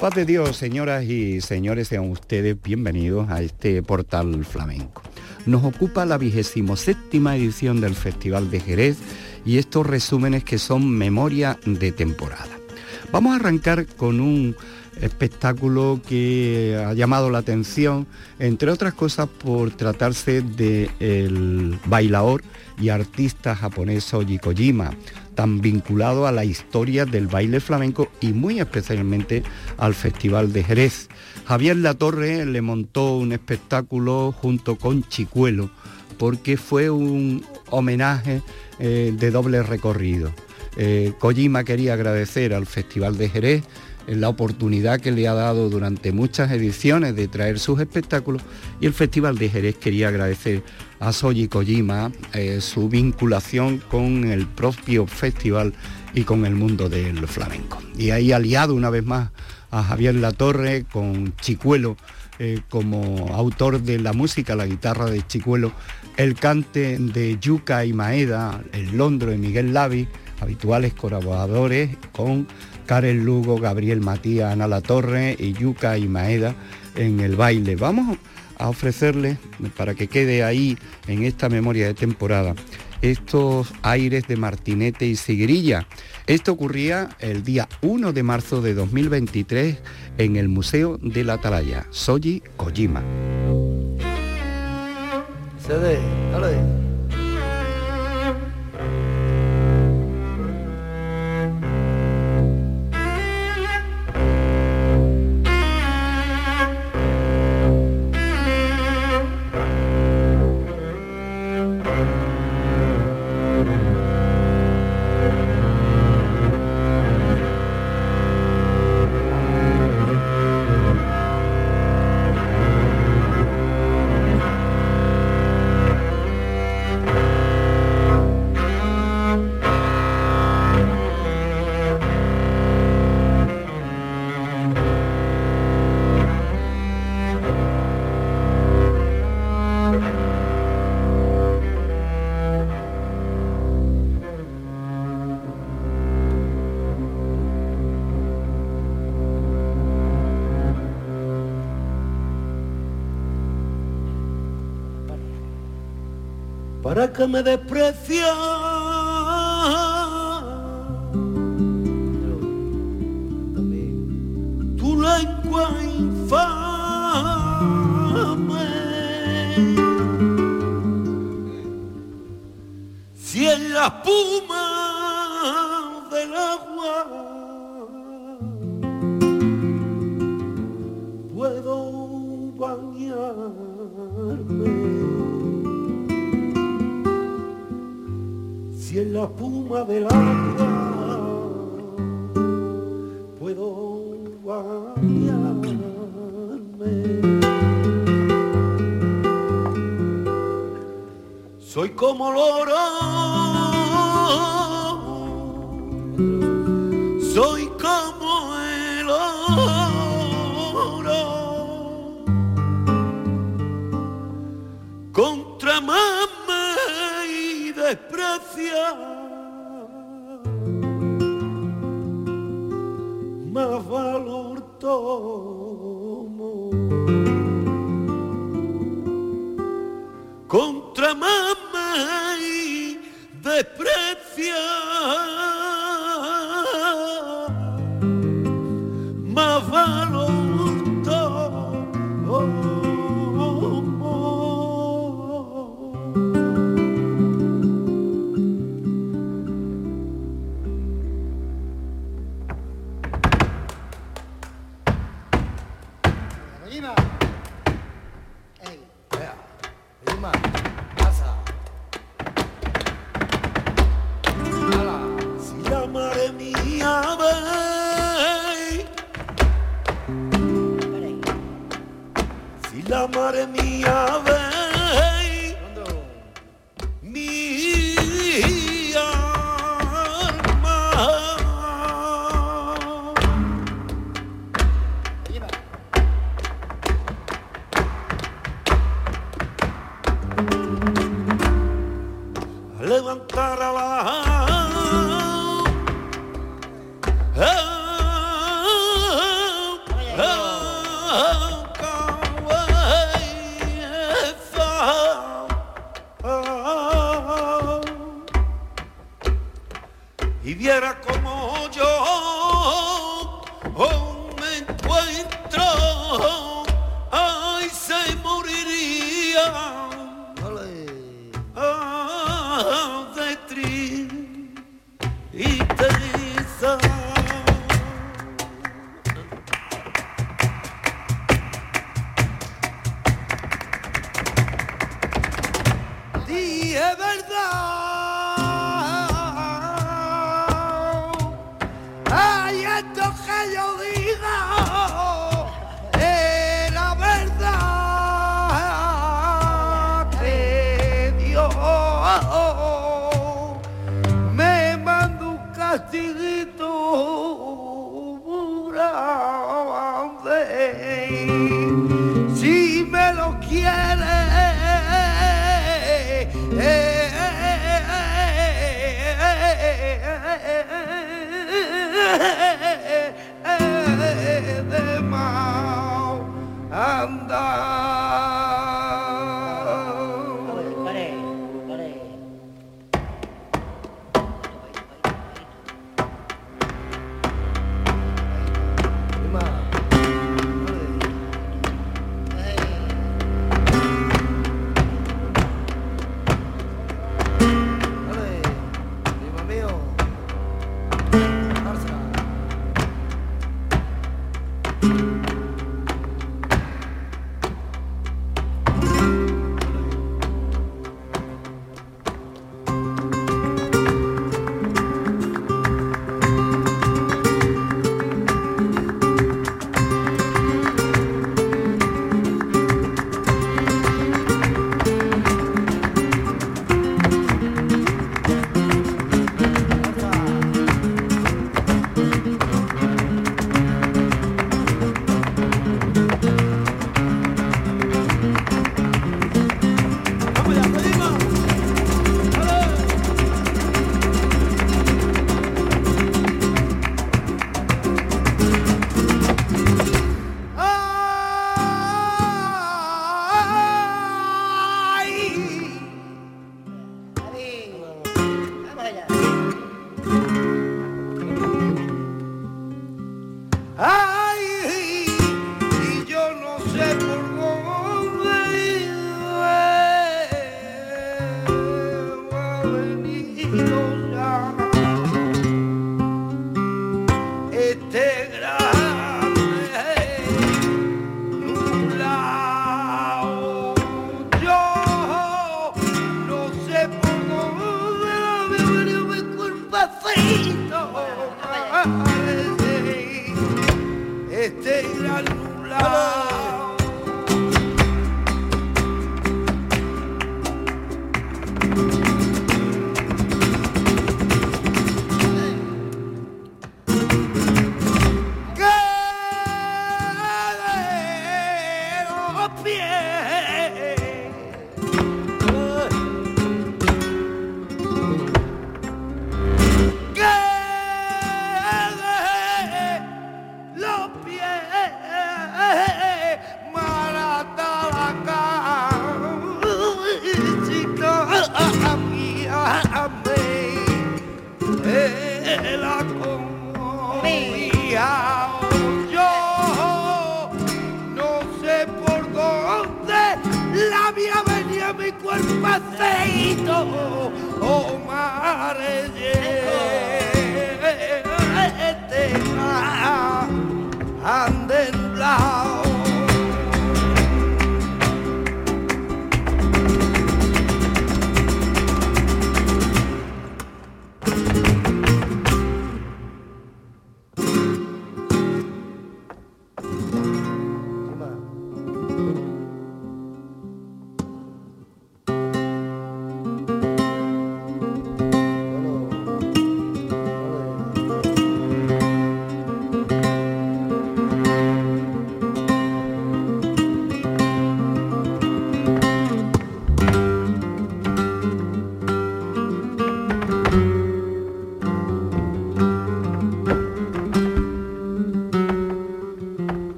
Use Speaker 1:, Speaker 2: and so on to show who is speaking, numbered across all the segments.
Speaker 1: paz de Dios, señoras y señores, sean ustedes bienvenidos a este portal flamenco. Nos ocupa la vigésimo séptima edición del Festival de Jerez y estos resúmenes que son memoria de temporada. Vamos a arrancar con un espectáculo que ha llamado la atención, entre otras cosas por tratarse del el bailador y artista japonés Soji Kojima, tan vinculado a la historia del baile flamenco y muy especialmente al Festival de Jerez. Javier Latorre le montó un espectáculo junto con Chicuelo porque fue un homenaje eh, de doble recorrido. Eh, Kojima quería agradecer al Festival de Jerez la oportunidad que le ha dado durante muchas ediciones de traer sus espectáculos y el Festival de Jerez quería agradecer a Soji Kojima eh, su vinculación con el propio festival y con el mundo del flamenco. Y ahí aliado una vez más a Javier Latorre con Chicuelo eh, como autor de la música, la guitarra de Chicuelo, el cante de Yuca y Maeda, el Londro y Miguel Lavi, habituales colaboradores con Karen Lugo, Gabriel Matías, Ana La Torre y Yuca y Maeda en el baile. Vamos a ofrecerles, para que quede ahí en esta memoria de temporada, estos aires de Martinete y Sigrilla. Esto ocurría el día 1 de marzo de 2023 en el Museo de la Atalaya, Soji Kojima.
Speaker 2: Que me desprecia. Tu lengua infame. Si en la espuma espuma del agua puedo bañarme. Soy como loro, si la mare mi ave, mi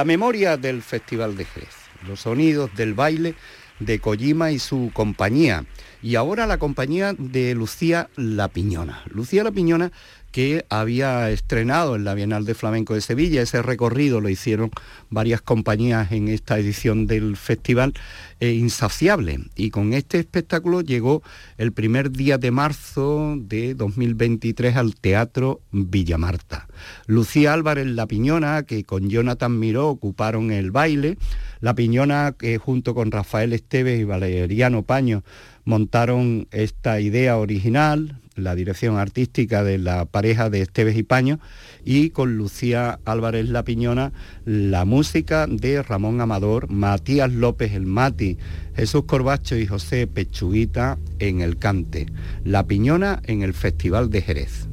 Speaker 1: La memoria del Festival de Jerez, los sonidos del baile de Kojima y su compañía. Y ahora la compañía de Lucía La Piñona. Lucía La Piñona que había estrenado en la Bienal de Flamenco de Sevilla. Ese recorrido lo hicieron varias compañías en esta edición del festival eh, Insaciable. Y con este espectáculo llegó el primer día de marzo de 2023 al Teatro Villamarta. Lucía Álvarez La Piñona, que con Jonathan Miró ocuparon el baile. La Piñona, que junto con Rafael Esteves y Valeriano Paño montaron esta idea original, la dirección artística de la pareja de Esteves y Paño, y con Lucía Álvarez La Piñona, la música de Ramón Amador, Matías López el Mati, Jesús Corbacho y José Pechuguita en el cante, La Piñona en el Festival de Jerez.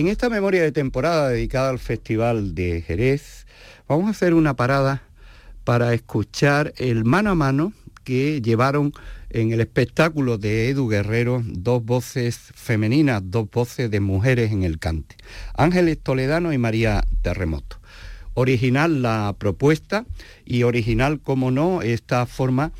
Speaker 3: En esta memoria de temporada dedicada al Festival de Jerez, vamos a hacer una parada para escuchar el mano a mano que llevaron en el espectáculo de Edu Guerrero dos voces femeninas, dos voces de mujeres en el cante, Ángeles Toledano y María Terremoto. Original la propuesta y original, como no, esta forma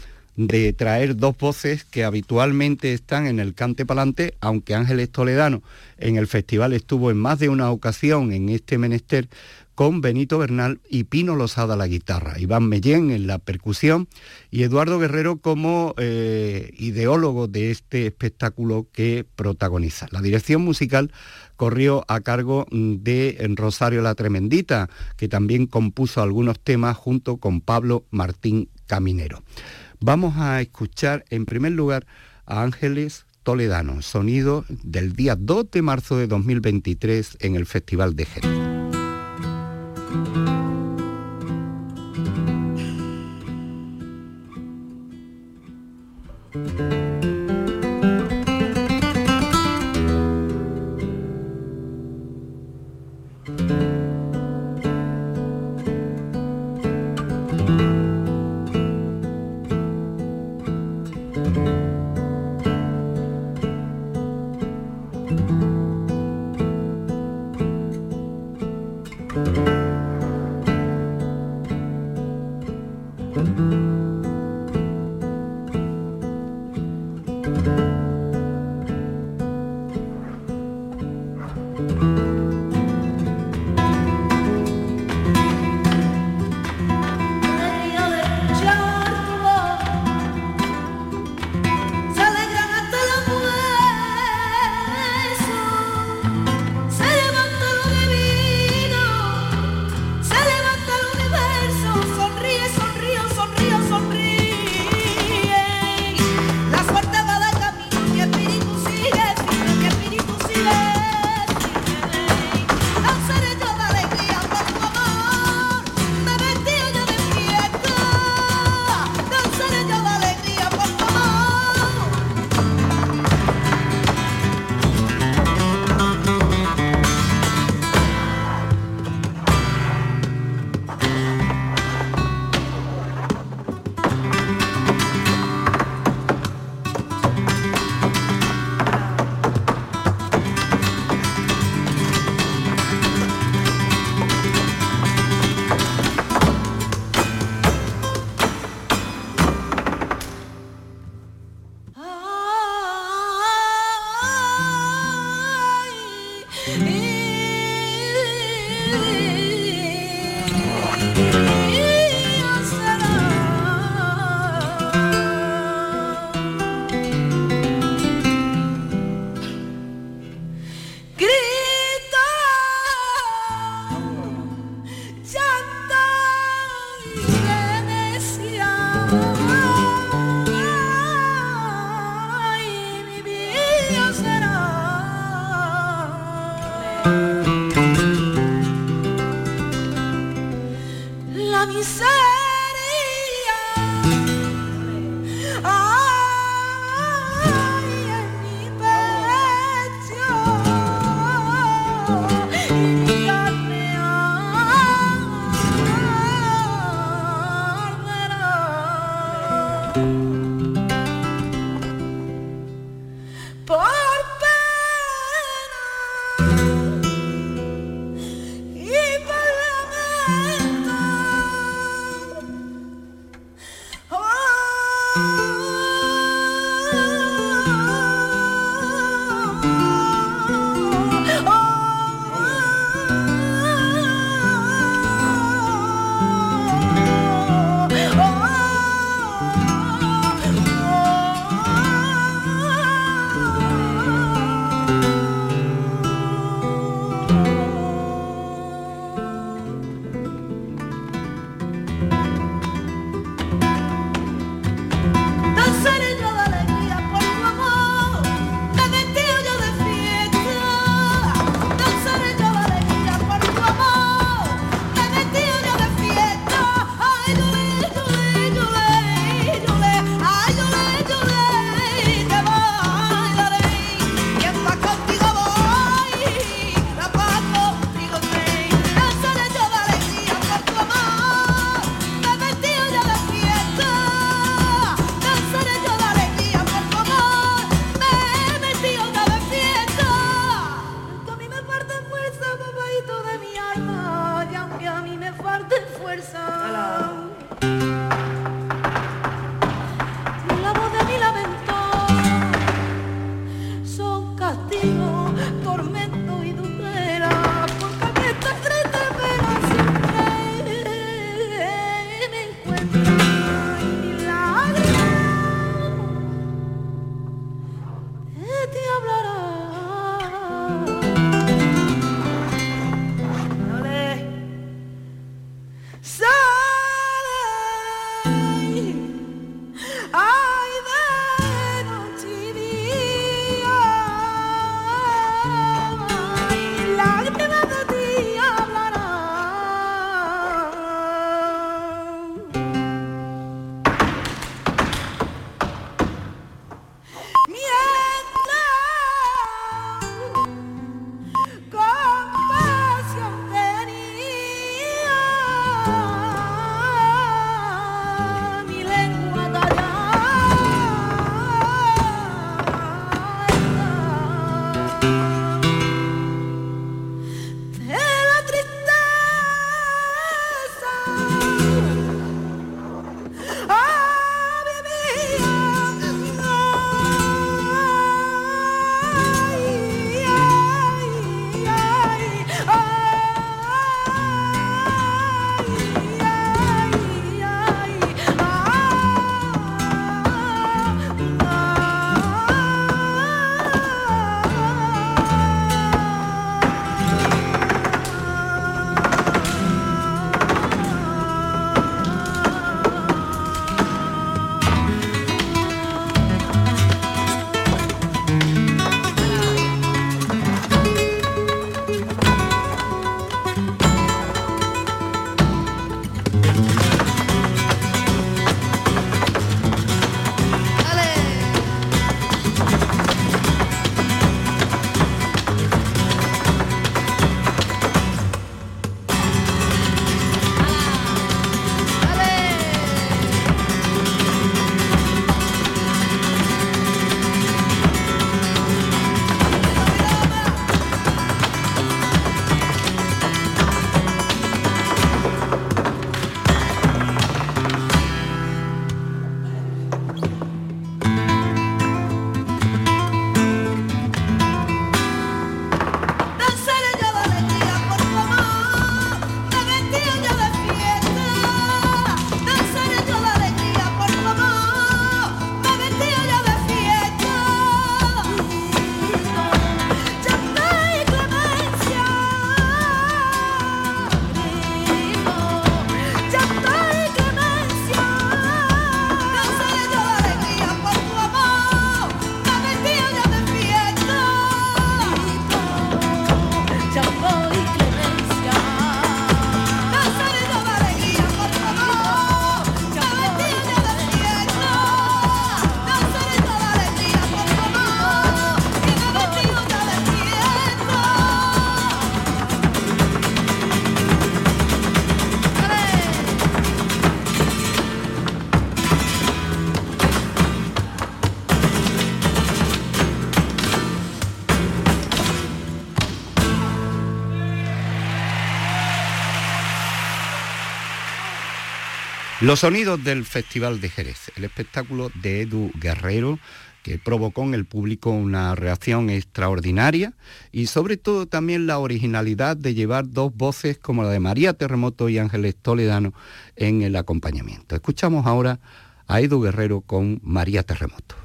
Speaker 3: de traer dos voces que habitualmente están en el cante palante, aunque Ángeles Toledano en el festival estuvo en más de una ocasión en este menester con Benito Bernal y Pino Losada la guitarra, Iván Mellén en la percusión y Eduardo Guerrero como eh, ideólogo de este espectáculo que protagoniza. La dirección musical corrió a cargo de Rosario la Tremendita, que también compuso algunos temas junto con Pablo Martín Caminero. Vamos a escuchar en primer lugar a Ángeles Toledano, sonido del día 2 de marzo de 2023 en el Festival de Jerez.
Speaker 1: Los sonidos del Festival de Jerez, el espectáculo de Edu Guerrero que provocó en el público una reacción extraordinaria y sobre todo también la originalidad de llevar dos voces como la de María Terremoto y Ángeles Toledano en el acompañamiento. Escuchamos ahora a Edu Guerrero con María Terremoto.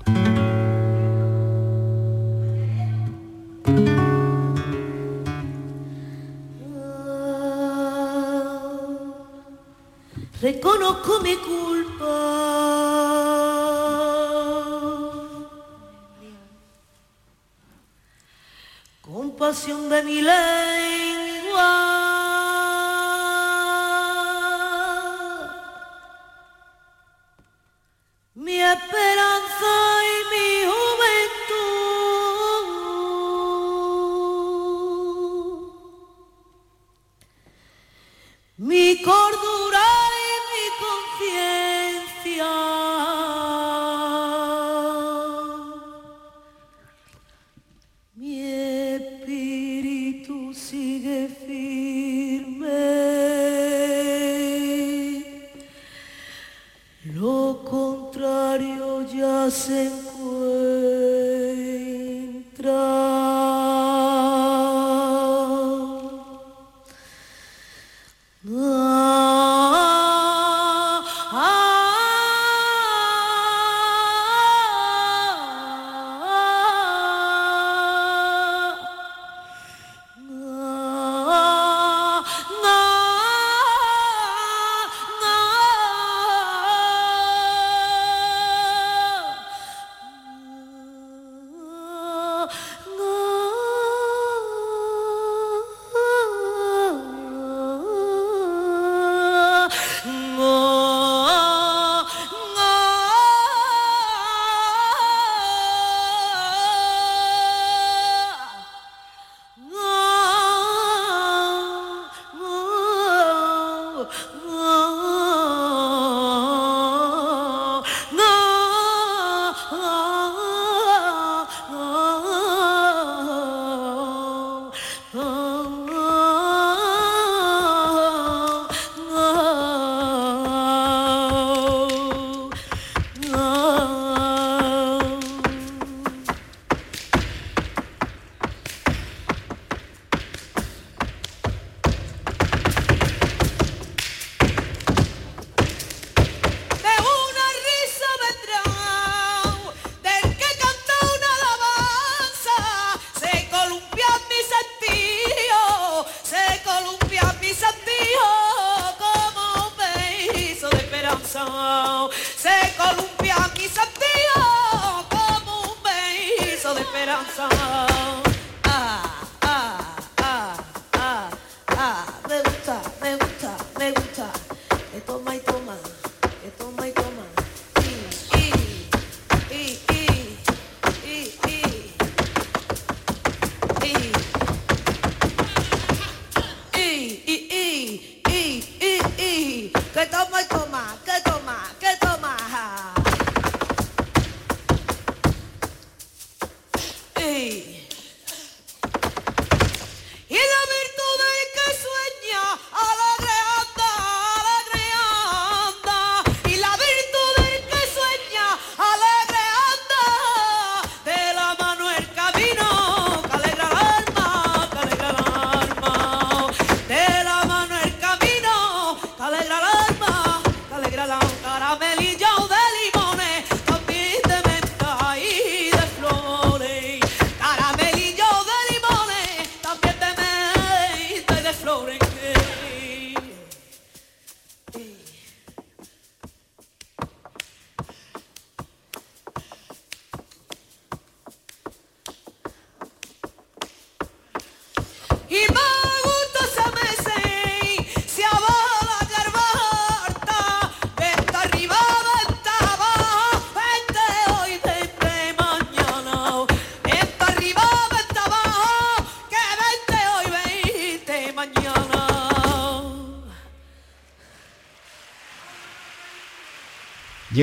Speaker 3: Reconozco mi culpa. Compasión de mi lengua. Mi esperanza y mi juventud. Mi cordura. você.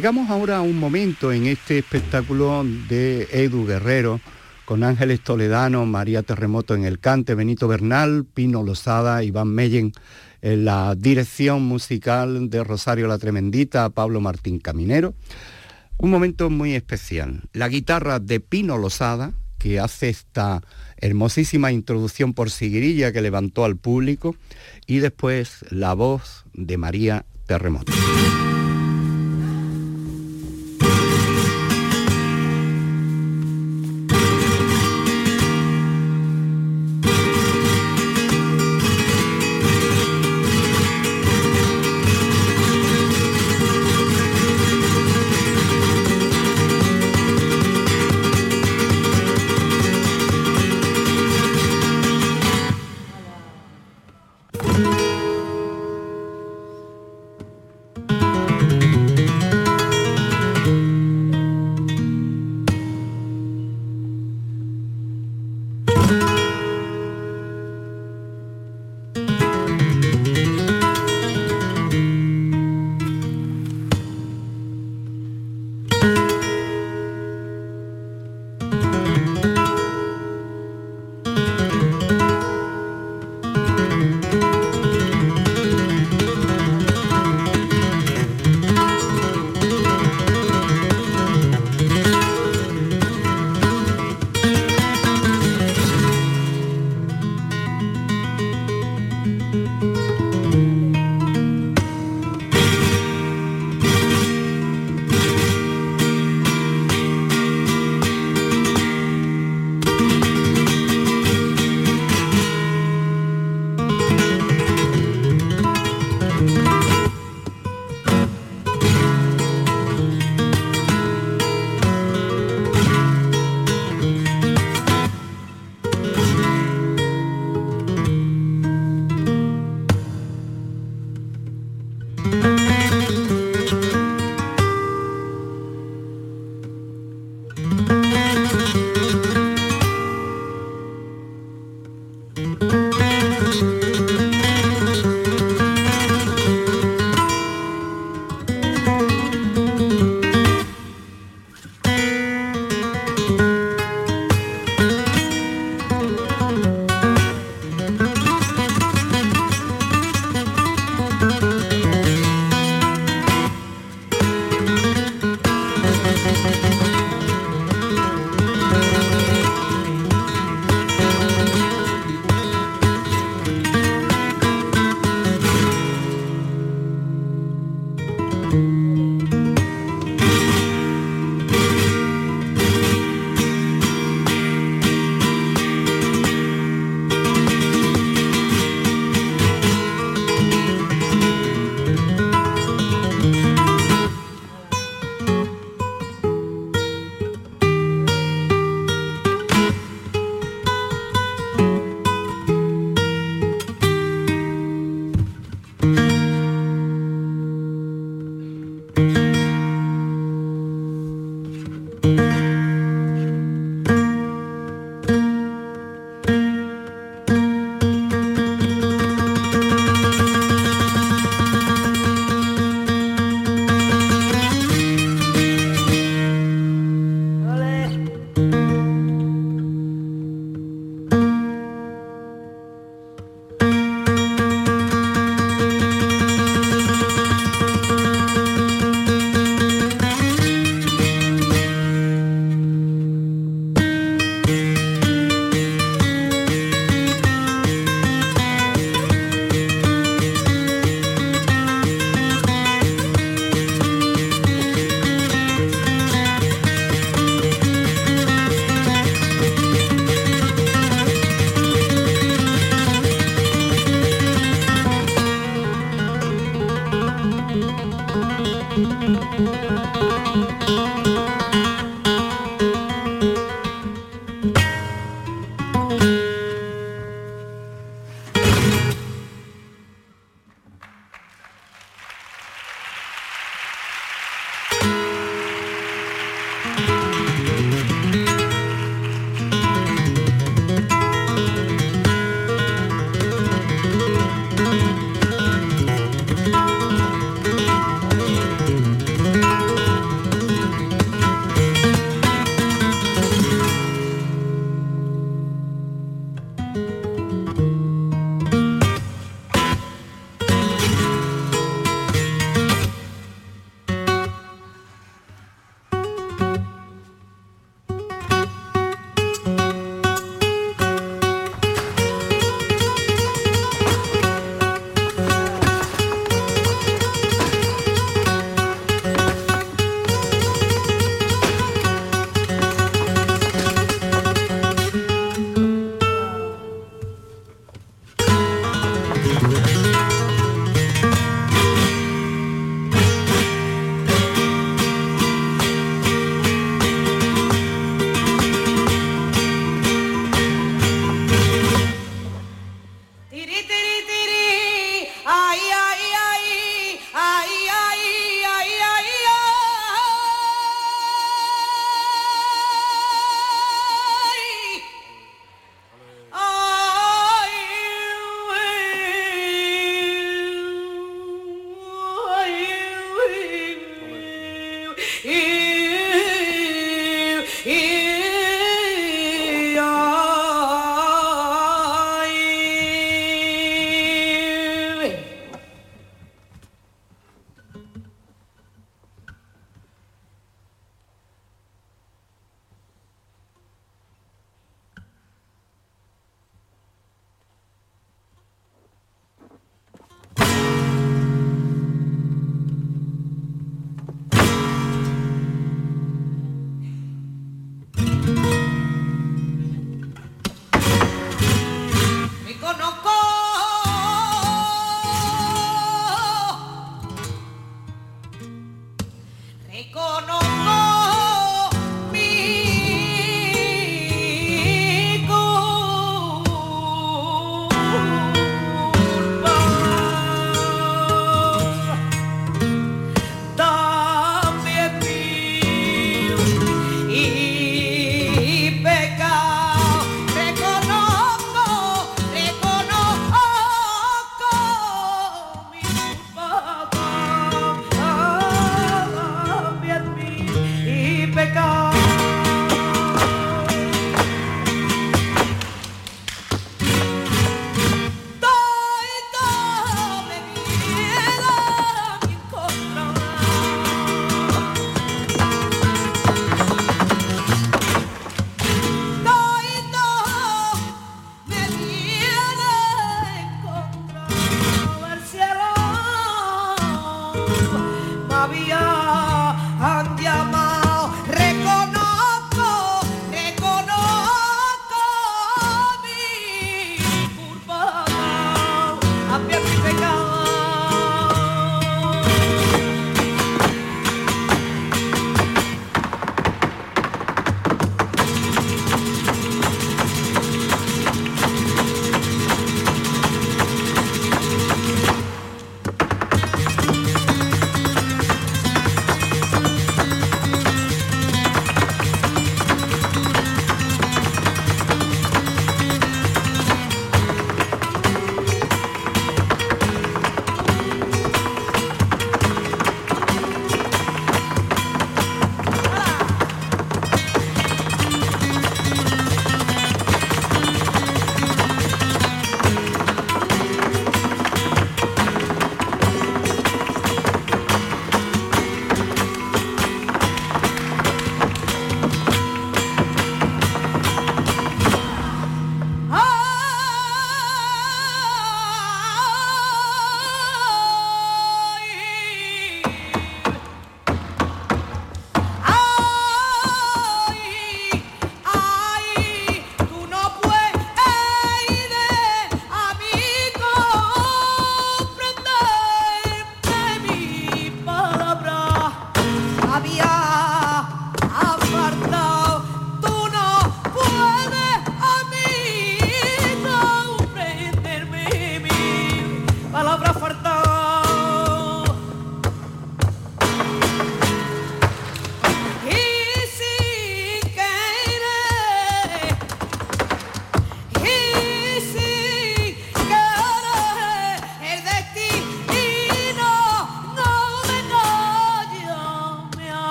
Speaker 1: Llegamos ahora a un momento en este espectáculo de Edu Guerrero, con Ángeles Toledano, María Terremoto en el cante, Benito Bernal, Pino Lozada, Iván Meyen en la dirección musical de Rosario la Tremendita, Pablo Martín Caminero. Un momento muy especial. La guitarra de Pino Lozada, que hace esta hermosísima introducción por siguirilla que levantó al público, y después la voz de María Terremoto.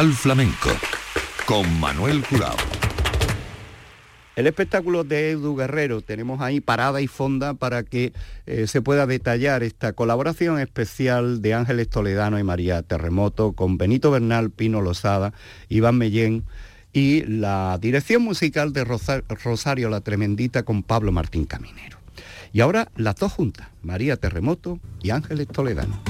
Speaker 4: Portal Flamenco con Manuel Curao.
Speaker 1: El espectáculo de Edu Guerrero tenemos ahí parada y fonda para que eh, se pueda detallar esta colaboración especial de Ángeles Toledano y María Terremoto con Benito Bernal, Pino Lozada, Iván Mellén y la dirección musical de Rosario La Tremendita con Pablo Martín Caminero. Y ahora las dos juntas, María Terremoto y Ángeles Toledano.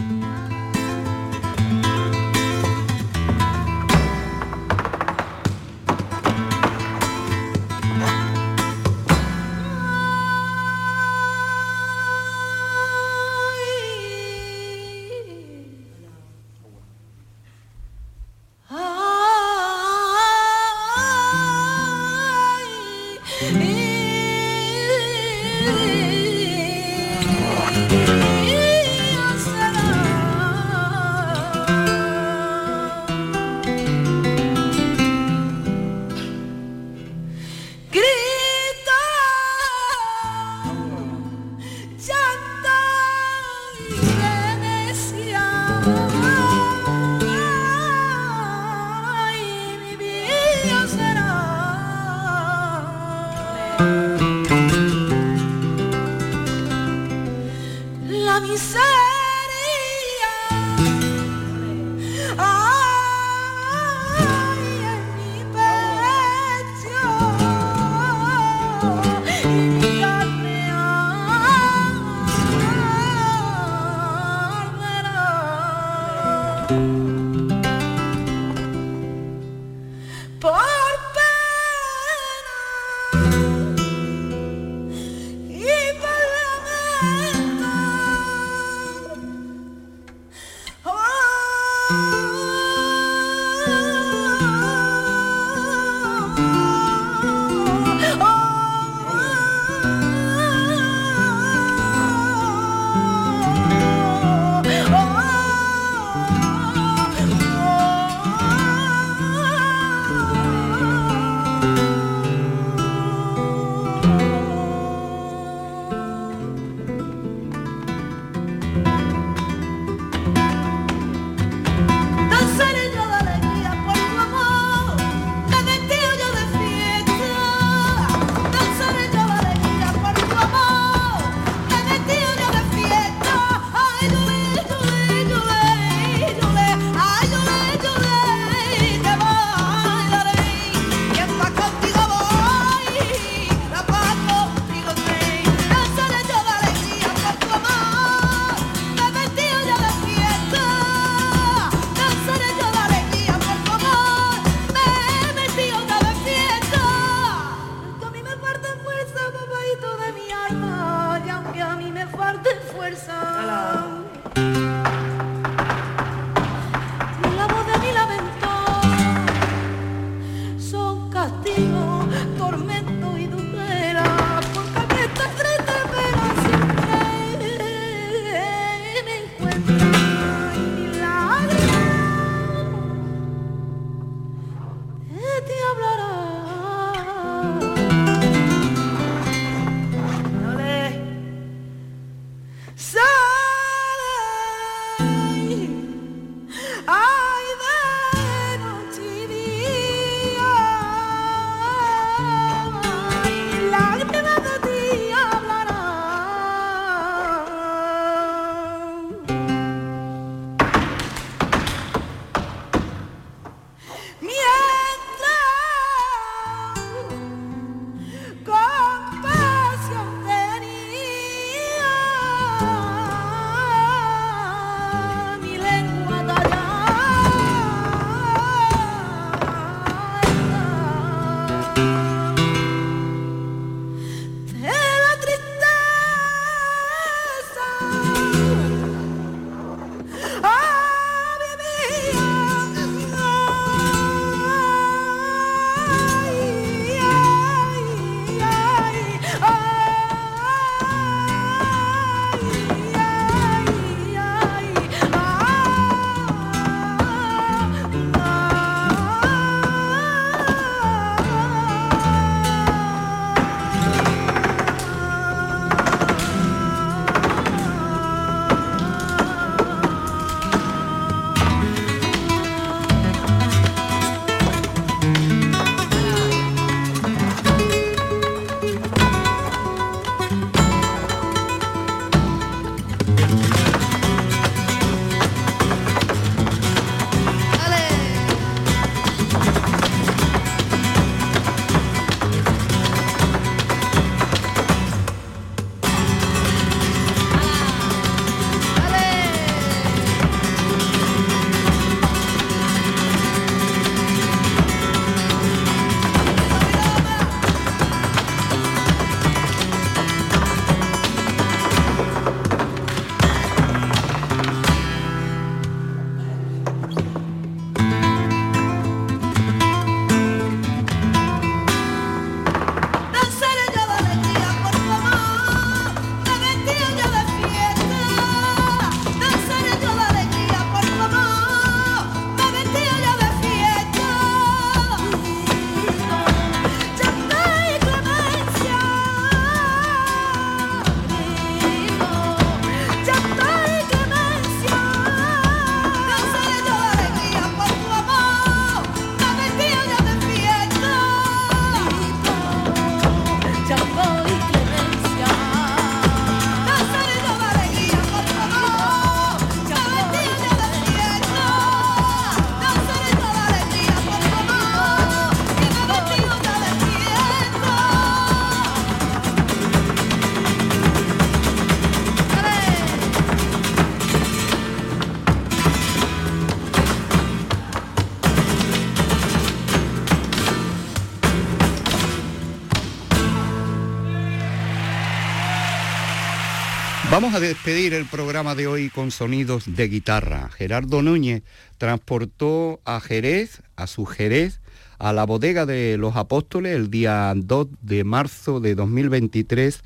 Speaker 1: Vamos a despedir el programa de hoy con sonidos de guitarra. Gerardo Núñez transportó a Jerez, a su Jerez, a la bodega de los apóstoles el día 2 de marzo de 2023,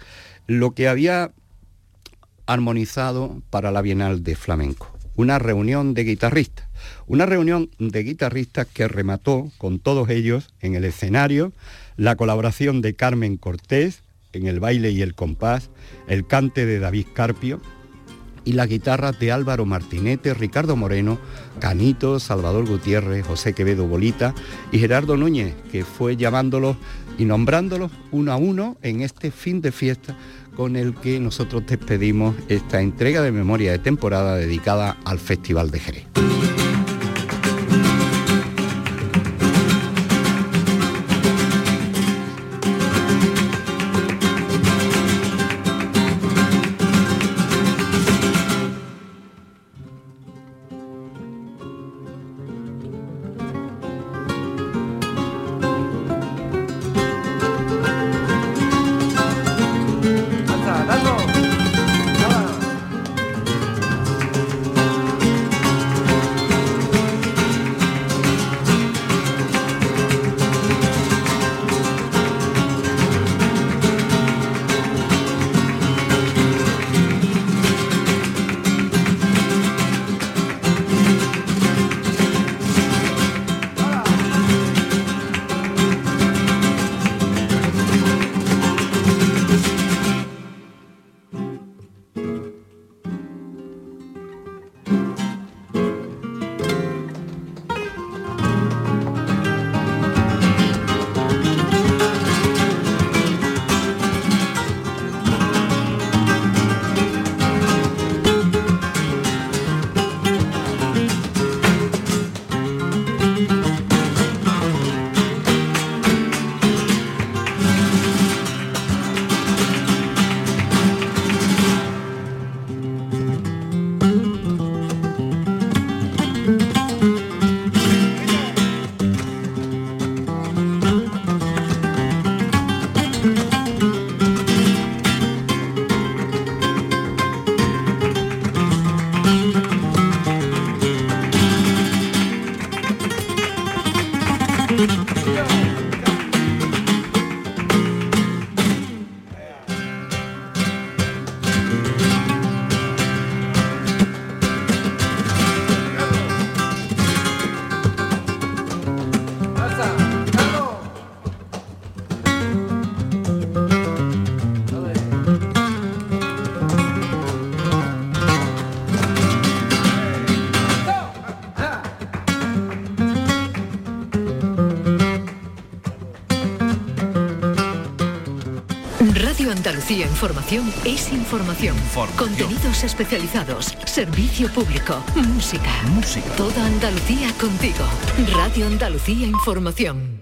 Speaker 1: lo que había armonizado para la Bienal de Flamenco. Una reunión de guitarristas. Una reunión de guitarristas que remató con todos ellos en el escenario la colaboración de Carmen Cortés en el baile y el compás, el cante de David Carpio y las guitarras de Álvaro Martinete, Ricardo Moreno, Canito, Salvador Gutiérrez, José Quevedo Bolita y Gerardo Núñez, que fue llamándolos y nombrándolos uno a uno en este fin de fiesta con el que nosotros despedimos esta entrega de memoria de temporada dedicada al Festival de Jerez.
Speaker 5: Andalucía Información es información. Contenidos especializados, servicio público, música.
Speaker 4: Música.
Speaker 5: Toda Andalucía contigo. Radio Andalucía Información.